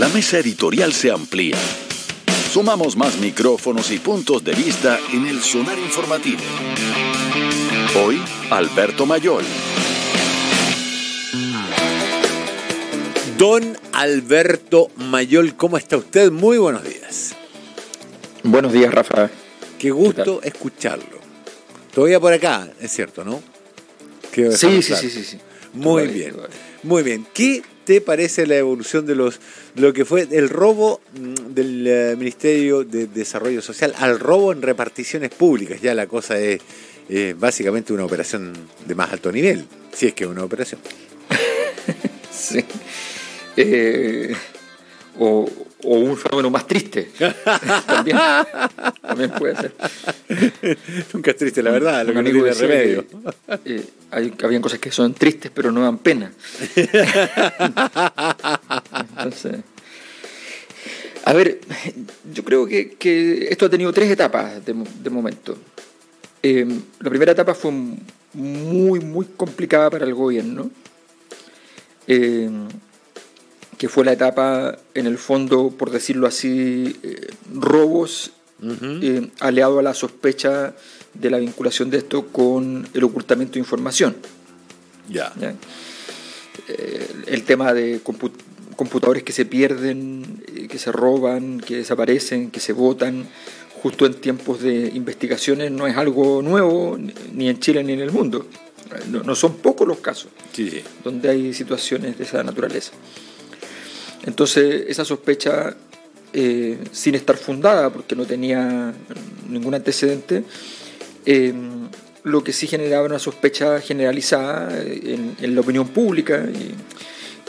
la mesa editorial se amplía. Sumamos más micrófonos y puntos de vista en el sonar informativo. Hoy, Alberto Mayol. Don Alberto Mayol, ¿cómo está usted? Muy buenos días. Buenos días, Rafa. Qué gusto escucharlo. Todavía por acá, es cierto, ¿no? Sí, sí, sí, sí, sí, Muy bien. Muy bien. ¿Qué te parece la evolución de los lo que fue el robo mm, del eh, Ministerio de Desarrollo Social al robo en reparticiones públicas? Ya la cosa es básicamente una operación de más alto nivel, si es que es una operación. sí. Eh, o, un fenómeno más triste. también, también, puede ser. Nunca es triste, la verdad, lo que no tiene remedio. Eh, hay, habían cosas que son tristes, pero no dan pena. Entonces, a ver, yo creo que, que, esto ha tenido tres etapas de, de momento. Eh, la primera etapa fue muy, muy complicada para el gobierno. Eh, que fue la etapa, en el fondo, por decirlo así, eh, robos, eh, aliado a la sospecha de la vinculación de esto con el ocultamiento de información. Ya. Eh, el tema de computadores que se pierden, que se roban, que desaparecen, que se votan, justo en tiempos de investigaciones, no es algo nuevo, ni en Chile ni en el mundo. No, son pocos los casos donde hay situaciones de esa naturaleza. Entonces esa sospecha, eh, sin estar fundada, porque no tenía ningún antecedente, eh, lo que sí generaba una sospecha generalizada en, la opinión pública y,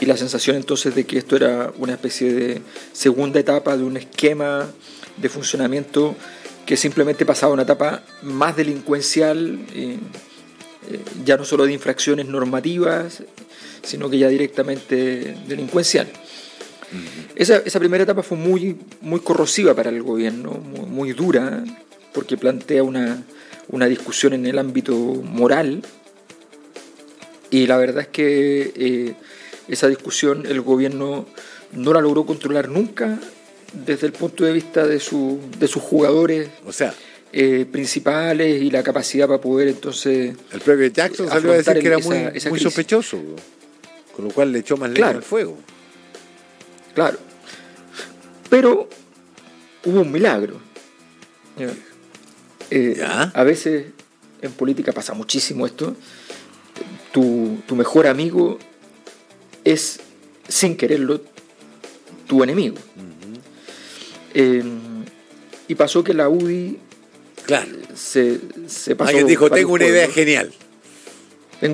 la sensación entonces de que esto era una especie de segunda etapa de un esquema de funcionamiento que simplemente pasaba a una etapa más delincuencial, eh, ya no solo de infracciones normativas, sino que ya directamente delincuencial. Esa, primera etapa fue muy, muy corrosiva para el gobierno, muy, dura, porque plantea una, discusión en el ámbito moral. Y la verdad es que eh, esa discusión el gobierno no la logró controlar nunca desde el punto de vista de, su, de sus jugadores. O sea, eh, principales y la capacidad para poder entonces. El propio Jackson salió a decir que era muy, sospechoso, con lo cual le echó más leña al fuego. Claro. Pero hubo un milagro. Eh, a veces en política pasa muchísimo esto. Tu, mejor amigo es, sin quererlo, tu enemigo. Em, y pasó que la UDI claro. se, se pasó. Alguien dijo: Tengo una idea genial.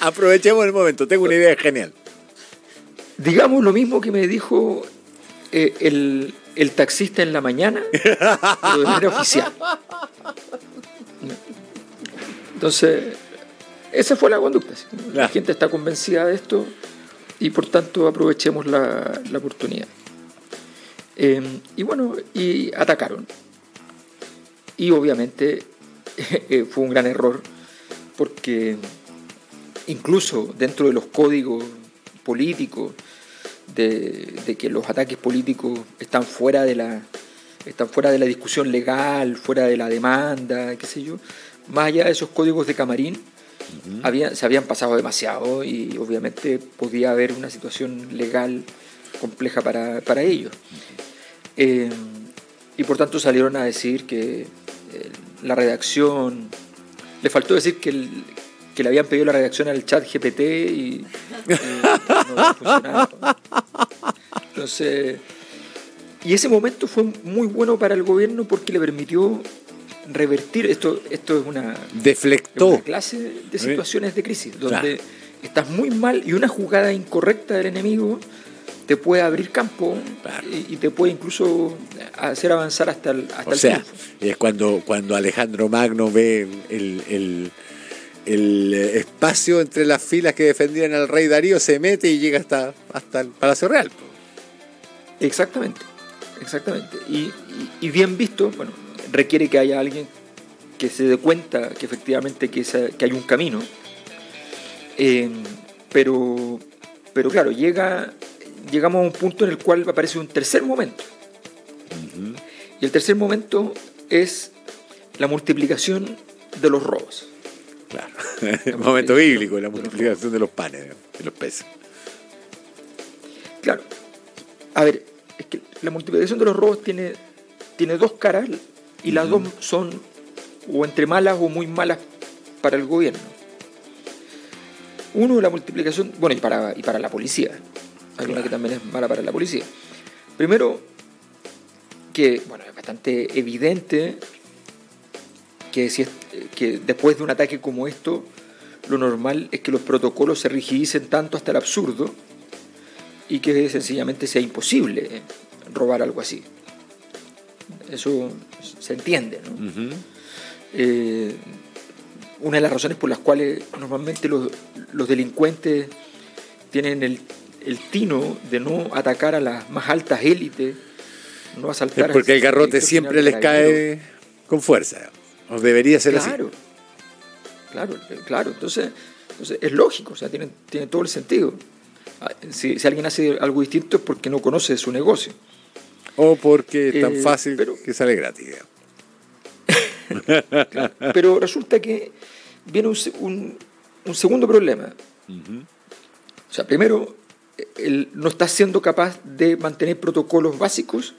Aprovechemos el momento, tengo una idea genial digamos lo mismo que me dijo eh, el, taxista en la mañana, pero de manera oficial. Entonces, esa fue la conducta. La gente está convencida de esto y por tanto aprovechemos la, oportunidad. Em, y bueno, y atacaron. Y obviamente eh, fue un gran error porque incluso dentro de los códigos políticos de, que los ataques políticos están fuera de la están fuera de la discusión legal, fuera de la demanda, qué sé yo. Más allá de esos códigos de camarín, se habían pasado demasiado y obviamente podía haber una situación legal compleja para, ellos. Eh, y por tanto salieron a decir que eh, la redacción, le faltó decir que, el, que le habían pedido la redacción al chat GPT y, no Entonces, y ese momento fue muy bueno para el gobierno porque le permitió revertir, esto, esto es una, Deflectó. clase de situaciones de crisis, donde estás muy mal y una jugada incorrecta del enemigo te puede abrir campo y, te puede incluso hacer avanzar hasta el, hasta o sea, es cuando, cuando Alejandro Magno ve el el eh, espacio entre las filas que defendían al rey Darío se mete y llega hasta, hasta el Palacio Real. Exactamente, exactamente. Y, bien visto, bueno, requiere que haya alguien que se dé cuenta que efectivamente que, que hay un camino. Eh, pero, pero claro, llega, llegamos a un punto en el cual aparece un tercer momento. Y el tercer momento es la multiplicación de los robos. Claro, el momento bíblico, la multiplicación de los panes, de los peces. Claro. A ver, es que la multiplicación de los robos tiene, tiene dos caras y las dos son o entre malas o muy malas para el gobierno. Uno, la multiplicación, bueno, y para, y para la policía. Hay una que también es mala para la policía. Primero, que bueno, es bastante evidente que, si que después de un ataque como esto, lo normal es que los protocolos se rigidicen tanto hasta el absurdo y que sencillamente sea imposible robar algo así. Eso se entiende. ¿no? Eh, una de las razones por las cuales normalmente los, delincuentes tienen el, tino de no atacar a las más altas élites, no asaltar es porque el garrote siempre les cae con fuerza, o debería ser así. Claro, claro, entonces, entonces es lógico, o sea, tiene, tiene todo el sentido. Ah, si, alguien hace algo distinto es porque no conoce su negocio. O porque es tan eh, fácil que sale gratis. Pero resulta que viene un, segundo problema. O sea, primero, él no está siendo capaz de mantener protocolos básicos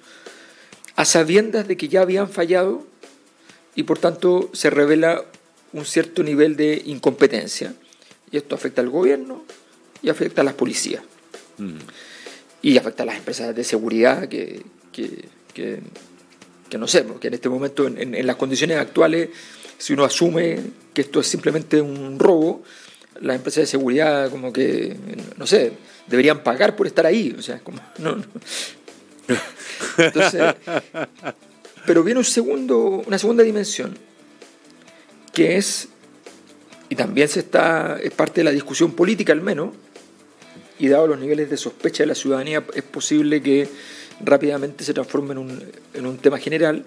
a sabiendas de que ya habían fallado y por tanto se revela un cierto nivel de incompetencia. Y esto afecta al gobierno y afecta a las policías. Y afecta a las empresas de seguridad que, que no sé, porque en este momento, en, las condiciones actuales, si uno asume que esto es simplemente un robo, las empresas de seguridad como que, no sé, deberían pagar por estar ahí. O sea, como, no, Entonces, pero viene un segundo, una segunda dimensión, que es, y también se está, es parte de la discusión política al menos, y dado los niveles de sospecha de la ciudadanía, es posible que rápidamente se transforma en un, en un tema general,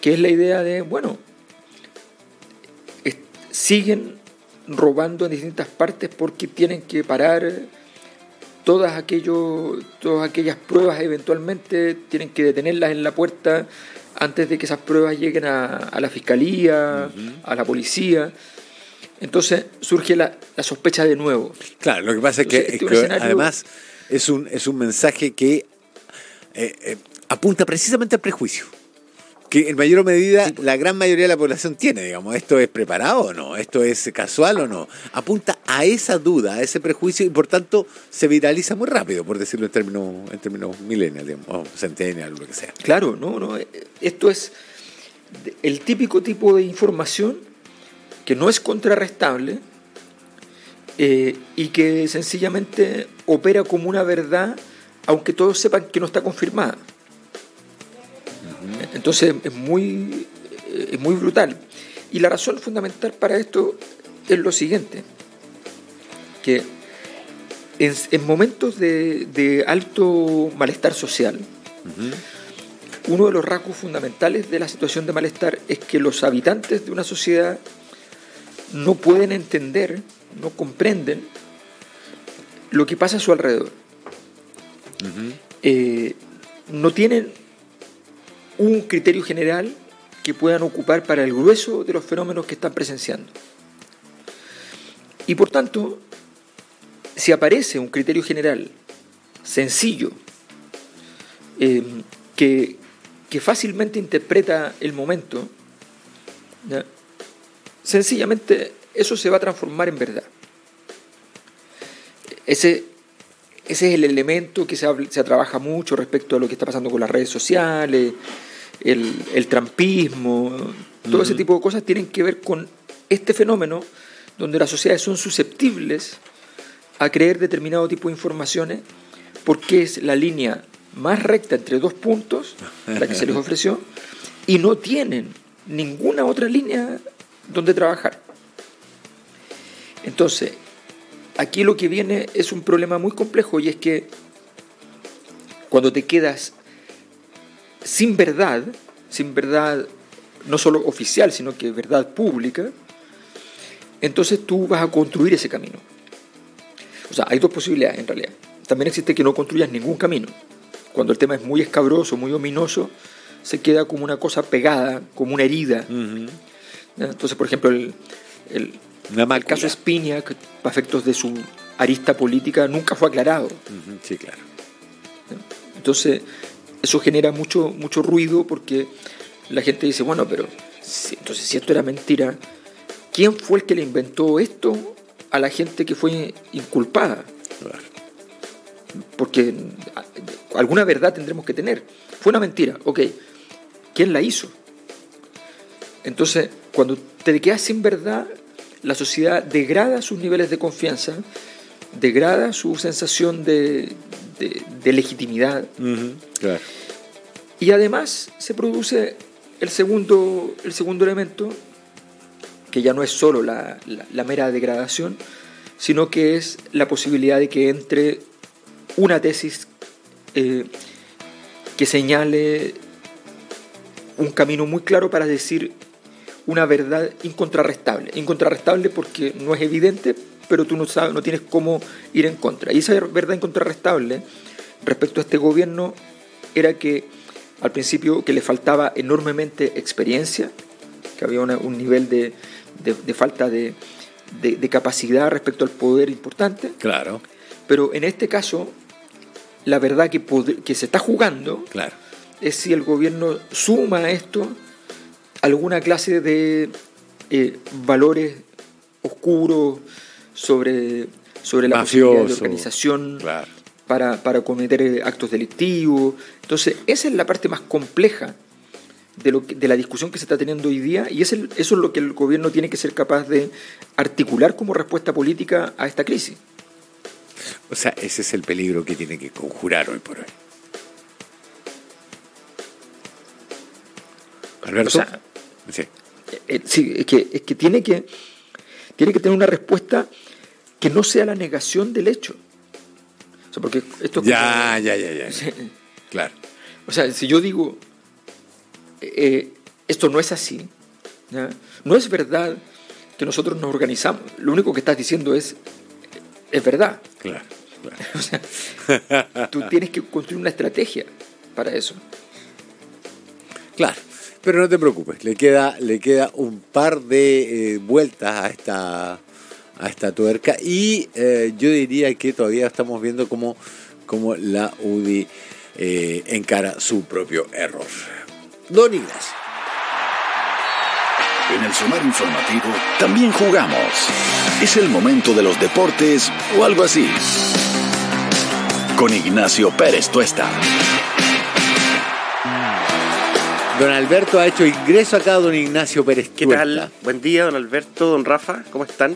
que es la idea de, bueno, siguen robando en distintas partes porque tienen que parar todas, aquello, todas aquellas pruebas eventualmente, tienen que detenerlas en la puerta antes de que esas pruebas lleguen a, la fiscalía, a la policía. Entonces surge la, sospecha de nuevo. Claro, lo que pasa es que, este además es un, es un mensaje que eh, eh, apunta precisamente al prejuicio. Que en mayor medida la gran mayoría de la población tiene, digamos, ¿esto es preparado o no? ¿Esto es casual o no? Apunta a esa duda, a ese prejuicio y por tanto se viraliza muy rápido, por decirlo en términos, en términos millennial, digamos, o centennial, lo que sea. Claro, no, no, eh, esto es el típico tipo de información que no es contrarrestable y que sencillamente opera como una verdad aunque todos sepan que no está confirmada. Entonces es muy, es muy brutal. Y la razón fundamental para esto es lo siguiente, que en, momentos de, alto malestar social, uno de los rasgos fundamentales de la situación de malestar es que los habitantes de una sociedad no pueden entender, no comprenden lo que pasa a su alrededor. Eh, no tienen un criterio general que puedan ocupar para el grueso de los fenómenos que están presenciando. Y por tanto, si aparece un criterio general sencillo, eh, que, fácilmente interpreta el momento, sencillamente eso se va a transformar en verdad. Ese ese es el elemento que se, se, trabaja mucho respecto a lo que está pasando con las redes sociales, el, trampismo, todo ese tipo de cosas tienen que ver con este fenómeno donde las sociedades son susceptibles a creer determinado tipo de informaciones porque es la línea más recta entre dos puntos, la que se les ofreció, y no tienen ninguna otra línea donde trabajar. Entonces, aquí lo que viene es un problema muy complejo y es que cuando te quedas sin verdad, sin verdad no solo oficial, sino que verdad pública, entonces tú vas a construir ese camino. O sea, hay dos posibilidades en realidad. también existe que no construyas ningún camino. Cuando el tema es muy escabroso, muy ominoso, se queda como una cosa pegada, como una herida. Entonces, por ejemplo, el, el, el caso Spiniak, para efectos de su arista política, nunca fue aclarado. Sí, claro. Entonces, eso genera mucho, mucho ruido porque la gente dice, bueno, pero entonces si esto era mentira, ¿quién fue el que le inventó esto a la gente que fue inculpada? Porque alguna verdad tendremos que tener. Fue una mentira, ok. ¿Quién la hizo? Entonces, cuando te quedas sin verdad, la sociedad degrada sus niveles de confianza, degrada su sensación de, legitimidad. Y además se produce el segundo, el segundo elemento, que ya no es solo la, mera degradación, sino que es la posibilidad de que entre una tesis eh, que señale un camino muy claro para decir una verdad incontrarrestable. Incontrarrestable porque no es evidente, pero tú no, sabes, no tienes cómo ir en contra. Y esa verdad incontrarrestable respecto a este gobierno era que al principio que le faltaba enormemente experiencia, que había un nivel de, falta de, capacidad respecto al poder importante. Claro. Pero en este caso, la verdad que, que se está jugando claro. es si el gobierno suma esto alguna clase de eh, valores oscuros sobre, sobre la posibilidad de organización para, para, cometer eh, actos delictivos. Entonces, esa es la parte más compleja de, lo de la discusión que se está teniendo hoy día y es eso es lo que el gobierno tiene que ser capaz de articular como respuesta política a esta crisis. O sea, ese es el peligro que tiene que conjurar hoy por hoy. Alberto. Eh, eh, sí, es que, es que, tiene que tiene que tener una respuesta que no sea la negación del hecho porque esto ya, ya, ya, ya, Claro. O sea, si yo digo, eh, esto no es así, no es verdad que nosotros nos organizamos, lo único que estás diciendo es, es verdad. Claro. claro. o sea, tú tienes que construir una estrategia para eso. Claro. Pero no te preocupes, le queda, le queda un par de eh, vueltas a esta a esta tuerca y eh, yo diría que todavía estamos viendo cómo, la UDI eh, encara su propio error. Don Ignacio. En el sonar informativo también jugamos. Es el momento de los deportes o algo así. Con Ignacio Pérez Tuesta. Don Alberto ha hecho ingreso acá, don Ignacio Pérez. ¿Qué tal? Buen día, don Alberto, don Rafa, ¿cómo están?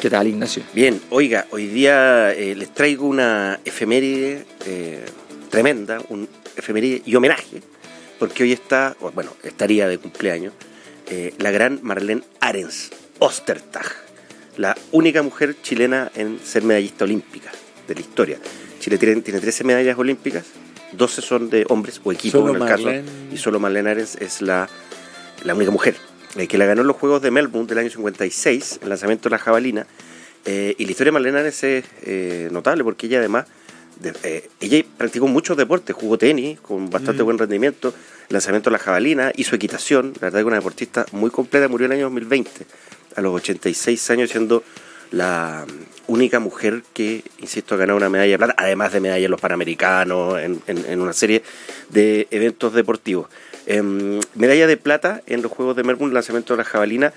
¿Qué tal, Ignacio? Bien, oiga, hoy día eh, les traigo una efeméride eh, tremenda, un efeméride y homenaje, porque hoy está, bueno, estaría de cumpleaños, eh, la gran Marlene Arens Ostertag, la única mujer chilena en ser medallista olímpica de la historia. Chile tiene, tiene 13 medallas olímpicas, 12 son de hombres o equipos en el caso, y solo Marlene Arens es la, la única mujer. Eh, que la ganó en los Juegos de Melbourne del año 56, el lanzamiento de la jabalina. Eh, y la historia de Marlene es eh, notable porque ella además, ella practicó muchos deportes, jugó tenis con bastante mm. buen rendimiento, lanzamiento de la jabalina, hizo equitación, la verdad que una deportista muy completa, murió en el año 2020, a los 86 años siendo la única mujer que, insisto, ha ganado una medalla de plata, además de medallas en los Panamericanos, en una serie de eventos deportivos. Em, medalla de plata en los Juegos de Melbourne, lanzamiento de la jabalina,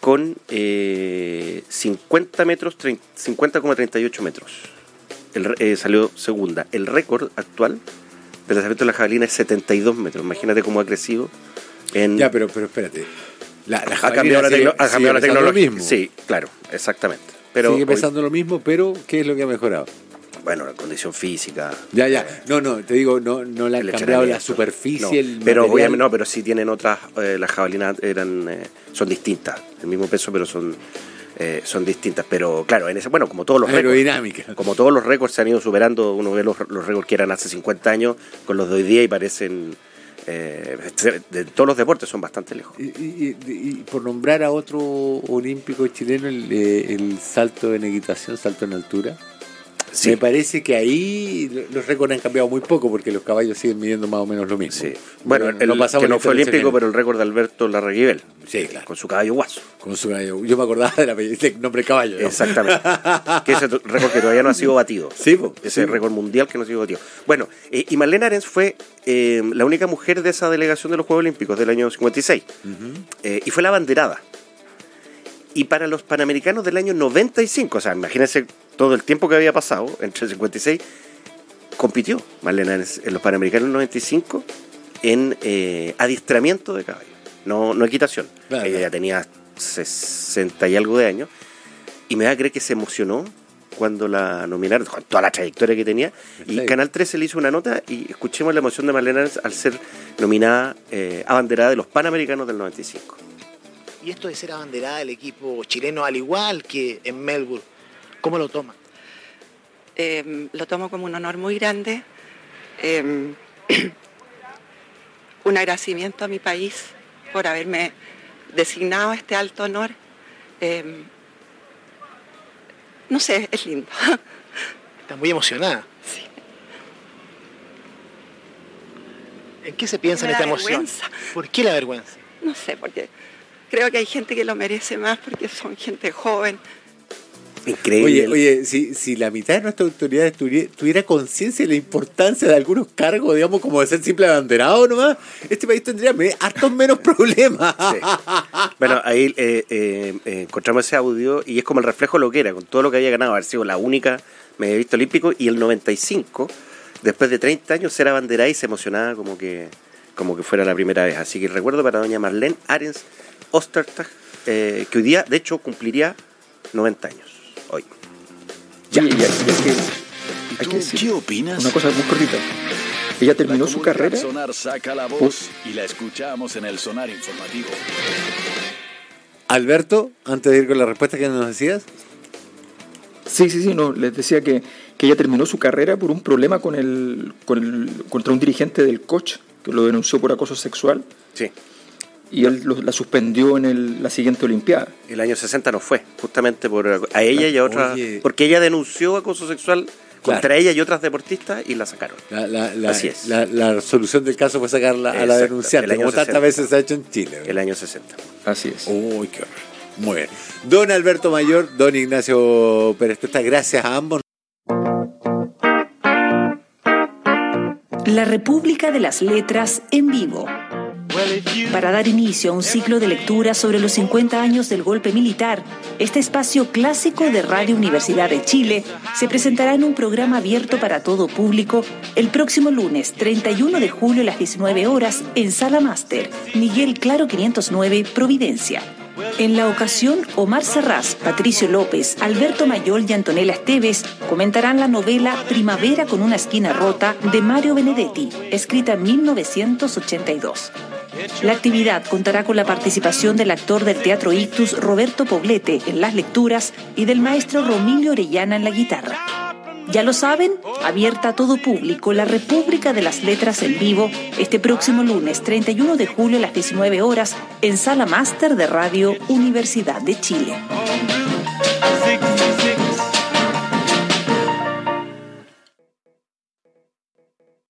con 50 eh, metros, 50,38 metros. Eh, salió segunda. El récord actual del lanzamiento de la jabalina es 72 metros. Imagínate cómo ha crecido. En... Ya, pero, pero espérate. La, ha cambiado la, tecnología. Sí, claro, exactamente. Pero sigue pesando lo mismo, pero ¿qué es lo que ha mejorado? bueno, la condición física. Ya, ya. No, no, te digo, no, no le han cambiado la superficie. No, pero obviamente no, pero sí tienen otras, eh, las jabalinas eran, eh, son distintas, el mismo peso, pero son, eh, son distintas. Pero claro, en ese, bueno, como todos los récords. Como todos los récords se han ido superando, uno ve los, los récords que eran hace 50 años con los de hoy día y parecen. De todos los deportes son bastante lejos. Y, por nombrar a otro olímpico chileno, el, el salto en equitación, salto en altura. Sí. Me parece que ahí los récords han cambiado muy poco porque los caballos siguen midiendo más o menos lo mismo. Sí. Bueno, No- el, no pasamos que no fue olímpico, pero el récord de Alberto Larraguibel, Sí, claro. con su caballo guaso. Con su gallo. Yo me acordaba del, del nombre caballo. ¿no? Exactamente. que ese récord que todavía no ha sido batido. Sí, po, Ese sí, récord mundial que no ha sido batido. Bueno, eh, y Marlene Arens fue eh, la única mujer de esa delegación de los Juegos Olímpicos del año 56. Eh, y fue la banderada. Y para los Panamericanos del año 95, o sea, imagínense todo el tiempo que había pasado entre el 56, compitió Marlene en los Panamericanos del 95 en eh, adiestramiento de caballo, no, no equitación. Claro, Ella claro. ya tenía 60 y algo de años. Y me va a creer que se emocionó cuando la nominaron, con toda la trayectoria que tenía. Y Sí. Canal 13 le hizo una nota y escuchemos la emoción de Marlene Arens al ser nominada, eh, abanderada de los Panamericanos del 95. Y esto de ser abanderada del equipo chileno, al igual que en Melbourne, ¿cómo lo toma? Eh, lo tomo como un honor muy grande, eh, un agradecimiento a mi país por haberme designado este alto honor. Eh, no sé, es lindo. Está muy emocionada. Sí. ¿En qué se piensa en esta emoción? vergüenza. ¿Por qué la vergüenza? No sé, porque creo que hay gente que lo merece más porque son gente joven. Increíble. Oye, oye, si, si la mitad de nuestras autoridades tuviera, tuviera conciencia de la importancia de algunos cargos, digamos, como de ser simple abanderado nomás, este país tendría hartos menos problemas. Sí. Bueno, ahí eh, eh, eh, encontramos ese audio y es como el reflejo de lo que era, con todo lo que había ganado, haber sido la única medallista olímpico y el 95, después de 30 años, ser abanderada y se emocionaba como que, como que fuera la primera vez. Así que recuerdo para doña Marlene Arens Ostertag, eh, que hoy día, de hecho, cumpliría 90 años, hoy. Ya. Y, y- y hay que, ¿Y hay tú que decir qué opinas? una cosa muy cortita. Ella terminó su carrera. Sonar saca la voz y la escuchamos en el sonar informativo. Alberto, antes de ir con la respuesta que nos decías, Sí, sí, sí, no, les decía que, que ella terminó su carrera por un problema con el, con el, contra un dirigente del coach que lo denunció por acoso sexual Sí. Y él lo- la suspendió en el- la siguiente Olimpiada. El año 60 no fue, justamente por a ella y a otras, Oye. porque ella denunció acoso sexual contra ella y otras deportistas y la sacaron. la, la, la, Así es. la- la solución del caso fue sacarla a la denunciante, como tantas 60. veces se ha hecho en Chile. El año 60. Así es. Uy, qué horror. Muy bien. Don Alberto Mayor, don Ignacio Pérez Tuesta, gracias a ambos. La República de las Letras en vivo. Para dar inicio a un ciclo de lectura sobre los 50 años del golpe militar, este espacio clásico de Radio Universidad de Chile se presentará en un programa abierto para todo público el próximo lunes 31 de julio a las 19 horas en Sala Máster, Miguel Claro 509, Providencia. En la ocasión, Omar Serrás, Patricio López, Alberto Mayol y Antonella Esteves comentarán la novela Primavera con una esquina rota de Mario Benedetti, escrita en 1982. La actividad contará con la participación del actor del Teatro Ictus Roberto Poblete en las lecturas y del maestro Romilio Orellana en la guitarra. Ya lo saben, abierta a todo público la República de las Letras en vivo este próximo lunes 31 de julio a las 19 horas en Sala Máster de Radio Universidad de Chile.